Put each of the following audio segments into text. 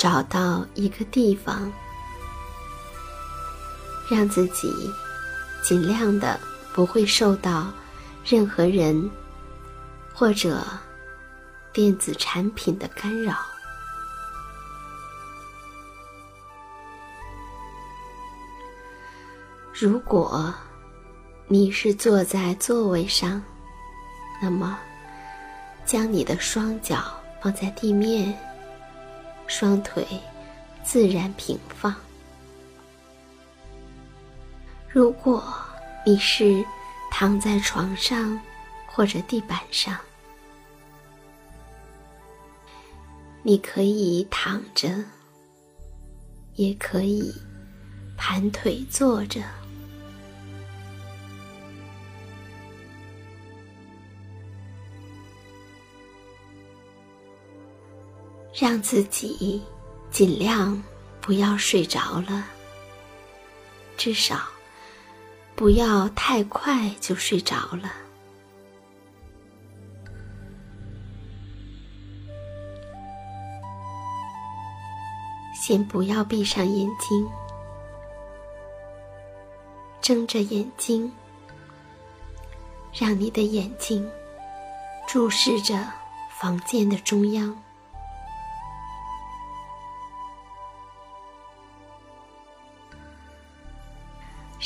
找到一个地方，让自己尽量的不会受到任何人或者电子产品的干扰。如果你是坐在座位上，那么将你的双脚放在地面。双腿自然平放。如果你是躺在床上或者地板上，你可以躺着，也可以盘腿坐着。让自己尽量不要睡着了，至少不要太快就睡着了。先不要闭上眼睛，睁着眼睛，让你的眼睛注视着房间的中央。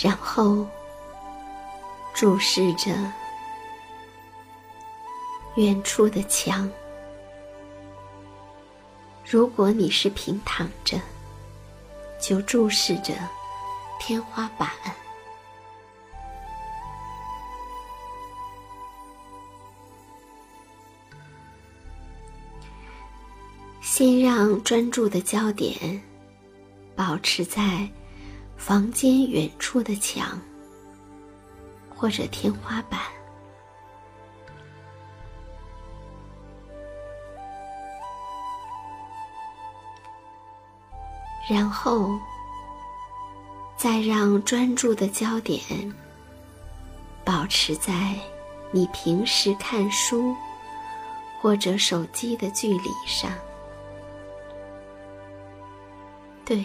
然后注视着远处的墙。如果你是平躺着，就注视着天花板。先让专注的焦点保持在。房间远处的墙，或者天花板，然后再让专注的焦点保持在你平时看书或者手机的距离上。对，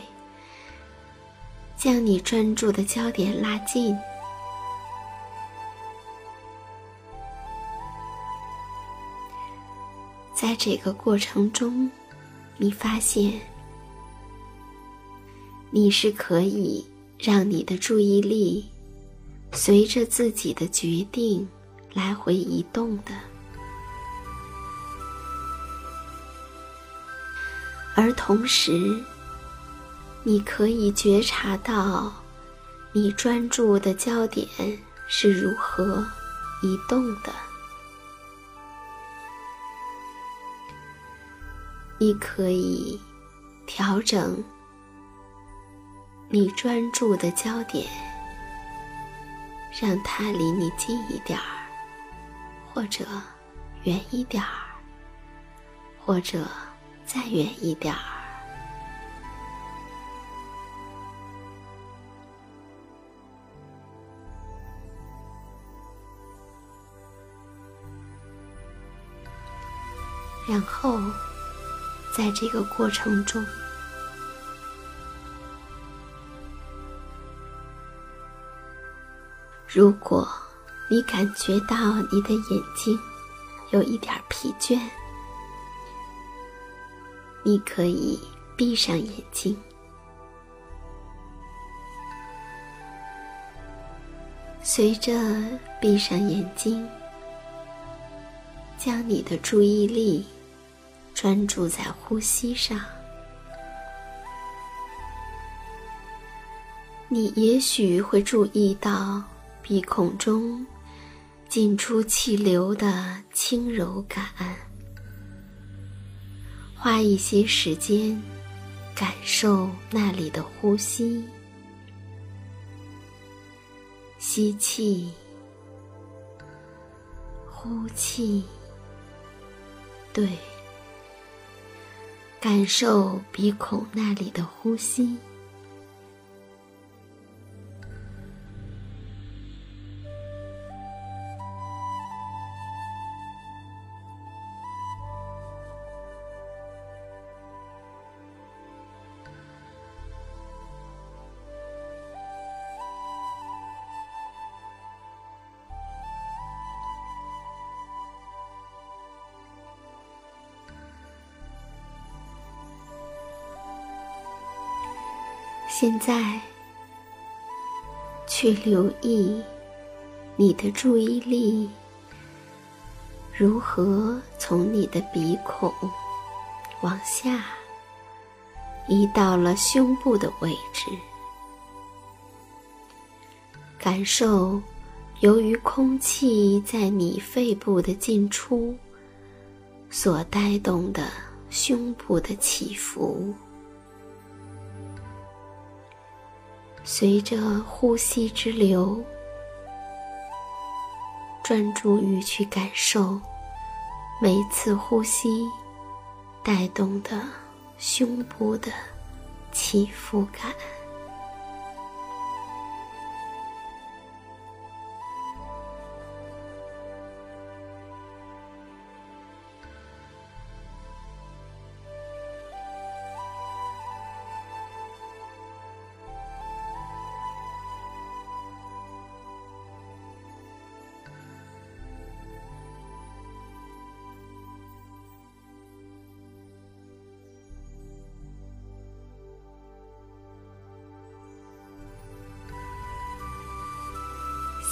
将你专注的焦点拉近。在这个过程中，你发现你是可以让你的注意力随着自己的决定来回移动的，而同时，你可以觉察到你专注的焦点是如何移动的。你可以调整你专注的焦点，让它离你近一点儿，或者远一点儿，或者再远一点儿。然后。在这个过程中，如果你感觉到你的眼睛有一点疲倦，你可以闭上眼睛，随着闭上眼睛，将你的注意力。专注在呼吸上，你也许会注意到鼻孔中进出气流的轻柔感。花一些时间，感受那里的呼吸，吸气，呼气，对。感受鼻孔那里的呼吸。现在，去留意你的注意力如何从你的鼻孔往下移到了胸部的位置，感受由于空气在你肺部的进出所带动的胸部的起伏。随着呼吸之流，专注于去感受每次呼吸带动的胸部的起伏感。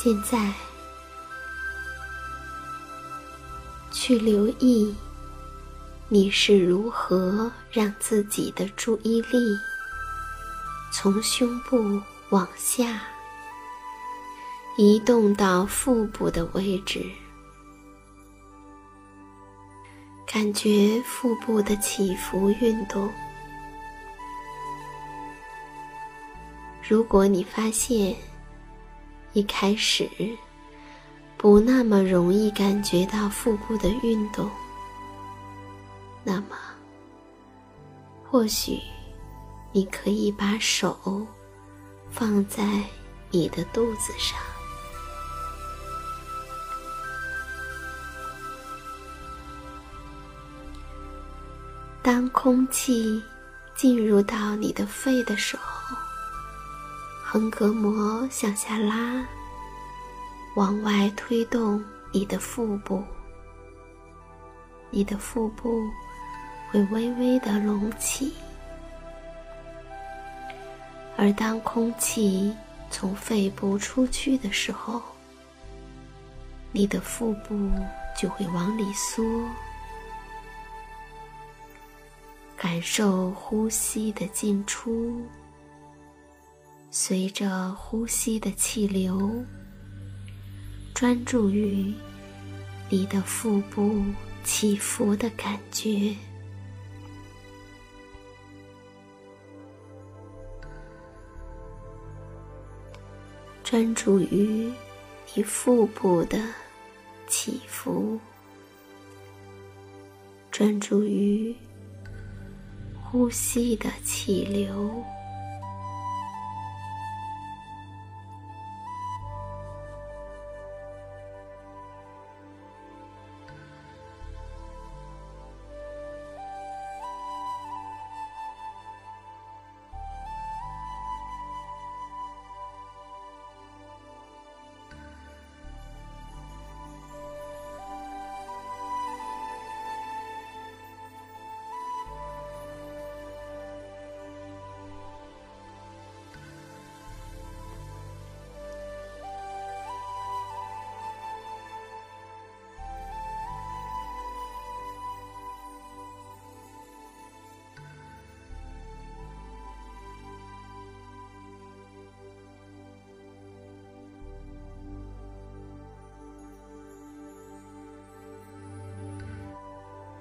现在，去留意你是如何让自己的注意力从胸部往下移动到腹部的位置，感觉腹部的起伏运动。如果你发现，一开始，不那么容易感觉到腹部的运动。那么，或许你可以把手放在你的肚子上，当空气进入到你的肺的时候，横膈膜向下拉，往外推动你的腹部，你的腹部会微微的隆起。而当空气从肺部出去的时候，你的腹部就会往里缩，感受呼吸的进出，随着呼吸的气流，专注于你的腹部起伏的感觉。专注于你腹部的起伏，专注于呼吸的气流。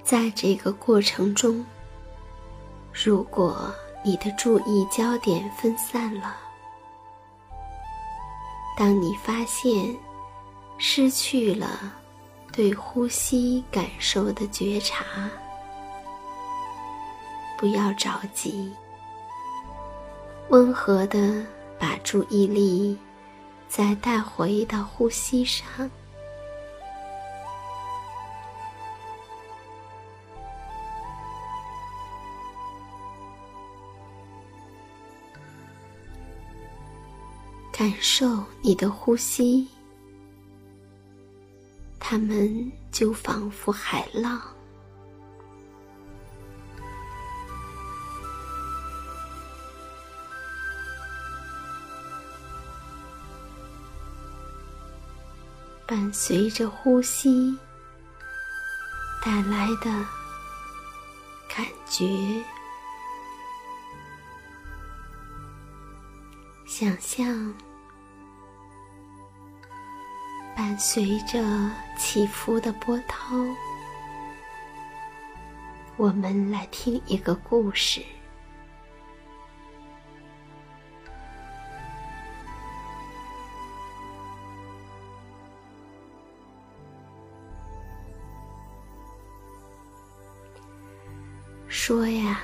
在这个过程中，如果你的注意焦点分散了，当你发现失去了对呼吸感受的觉察，不要着急，温和的把注意力再带回到呼吸上。感受你的呼吸，它们就仿佛海浪，伴随着呼吸带来的感觉。想象，伴随着起伏的波涛，我们来听一个故事。说呀。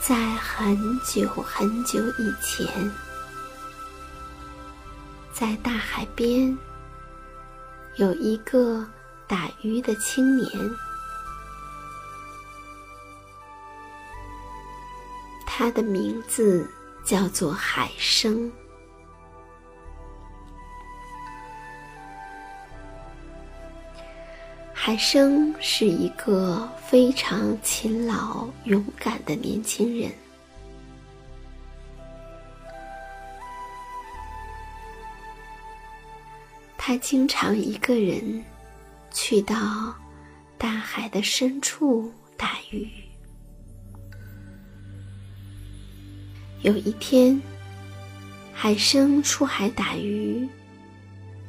在很久很久以前，在大海边，有一个打鱼的青年，他的名字叫做海生。海生是一个非常勤劳、勇敢的年轻人。他经常一个人去到大海的深处打鱼。有一天，海生出海打鱼，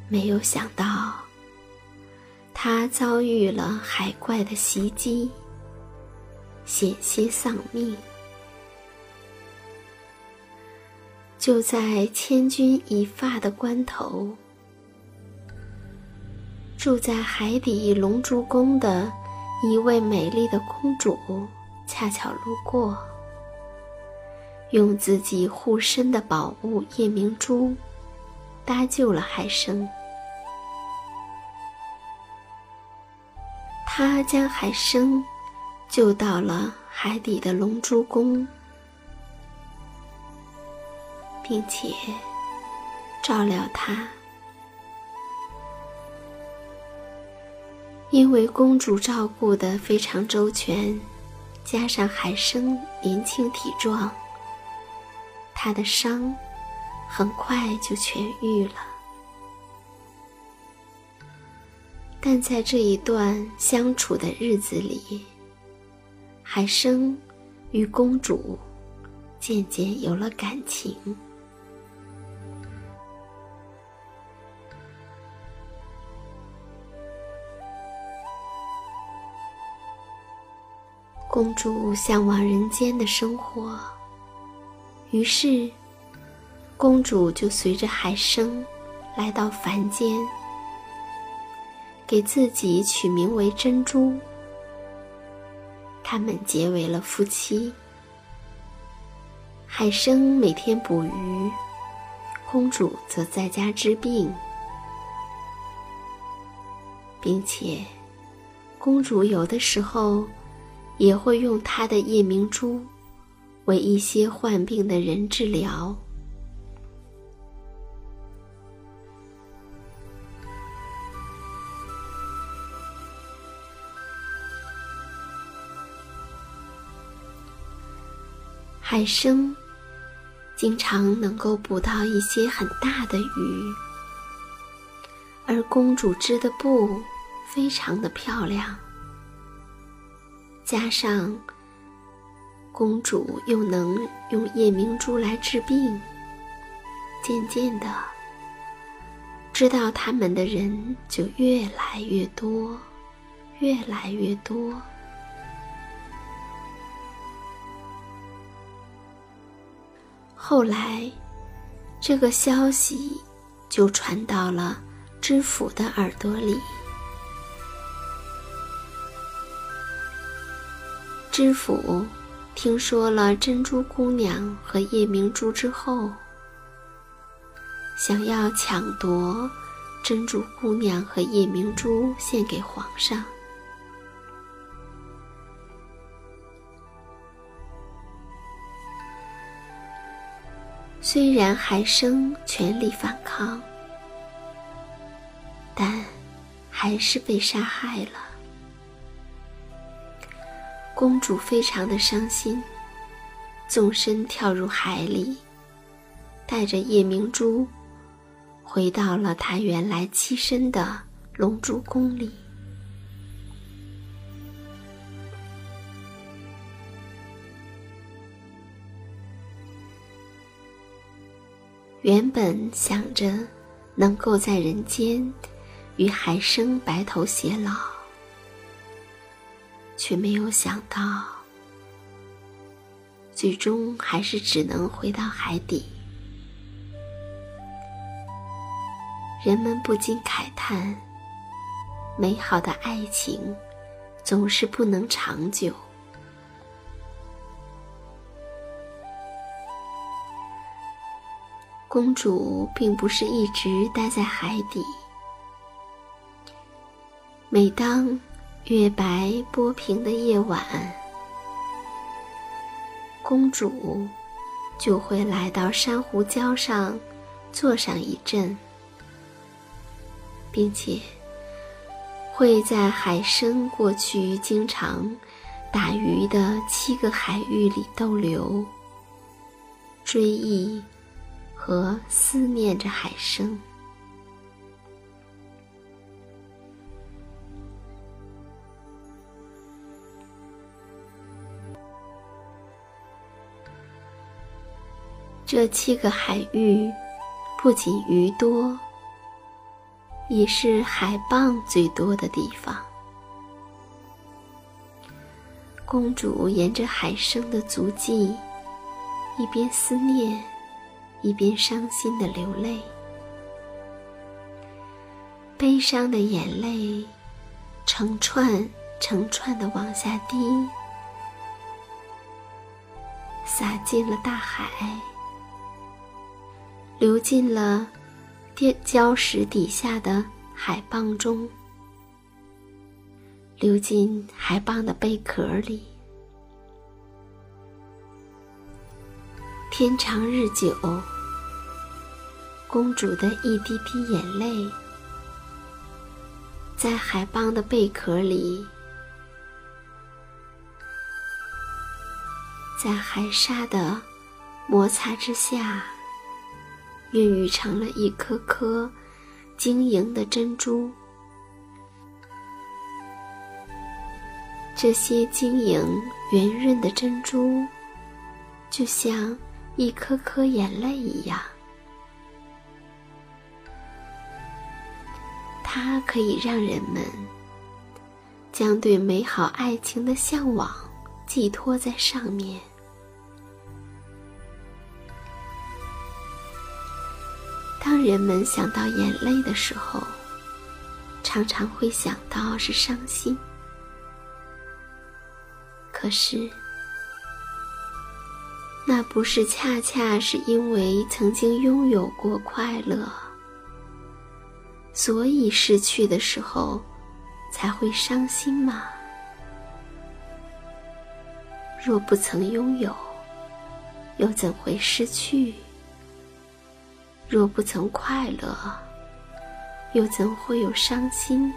没有想到。他遭遇了海怪的袭击，险些丧命。就在千钧一发的关头，住在海底龙珠宫的一位美丽的公主恰巧路过，用自己护身的宝物夜明珠搭救了海生。他将海生救到了海底的龙珠宫，并且照料他。因为公主照顾的非常周全，加上海生年轻体壮，他的伤很快就痊愈了。但在这一段相处的日子里，海生与公主渐渐有了感情。公主向往人间的生活，于是，公主就随着海生来到凡间，给自己取名为珍珠。他们结为了夫妻。海生每天捕鱼，公主则在家治病，并且，公主有的时候。也会用它的夜明珠，为一些患病的人治疗。海生经常能够捕到一些很大的鱼，而公主织的布非常的漂亮。加上公主又能用夜明珠来治病，渐渐的，知道他们的人就越来越多，越来越多。后来，这个消息就传到了知府的耳朵里。知府听说了珍珠姑娘和夜明珠之后，想要抢夺珍珠姑娘和夜明珠献给皇上。虽然海生全力反抗，但还是被杀害了。公主非常的伤心，纵身跳入海里，带着夜明珠，回到了她原来栖身的龙珠宫里。原本想着能够在人间与海生白头偕老。却没有想到，最终还是只能回到海底。人们不禁慨叹：美好的爱情总是不能长久。公主并不是一直待在海底，每当……月白波平的夜晚，公主就会来到珊瑚礁上坐上一阵，并且会在海生过去经常打鱼的七个海域里逗留，追忆和思念着海生。这七个海域不仅鱼多，也是海蚌最多的地方。公主沿着海生的足迹，一边思念，一边伤心的流泪，悲伤的眼泪成串成串的往下滴，洒进了大海。流进了礁礁石底下的海蚌中，流进海蚌的贝壳里。天长日久，公主的一滴滴眼泪，在海蚌的贝壳里，在海沙的摩擦之下，孕育成了一颗颗晶莹的珍珠。这些晶莹圆润的珍珠，就像……一颗颗眼泪一样，它可以让人们将对美好爱情的向往寄托在上面。人们想到眼泪的时候，常常会想到是伤心，可是。那不是恰恰是因为曾经拥有过快乐，所以失去的时候才会伤心吗？若不曾拥有，又怎会失去？若不曾快乐，又怎会有伤心？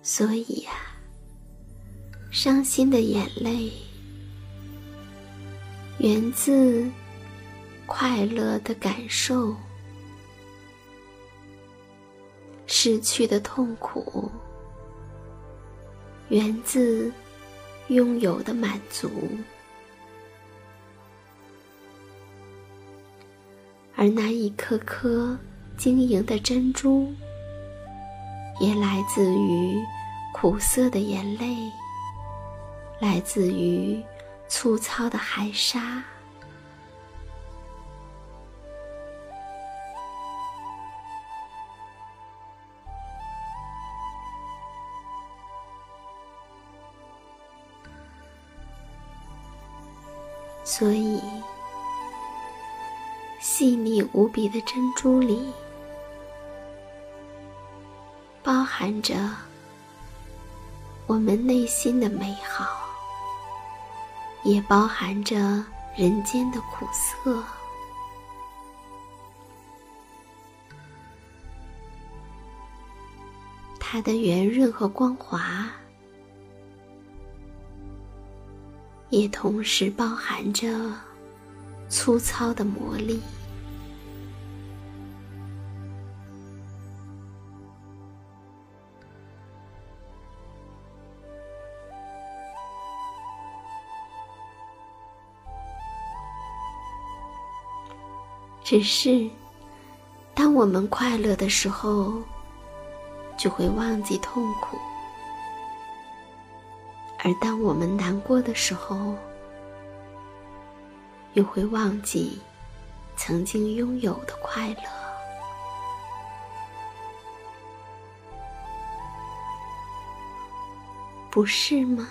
所以呀，伤心的眼泪源自快乐的感受，失去的痛苦源自拥有的满足，而那一颗颗晶莹的珍珠，也来自于。苦涩的眼泪，来自于粗糙的海沙。所以，细腻无比的珍珠里，包含着。我们内心的美好，也包含着人间的苦涩。它的圆润和光滑，也同时包含着粗糙的魔力。只是，当我们快乐的时候，就会忘记痛苦；而当我们难过的时候，又会忘记曾经拥有的快乐，不是吗？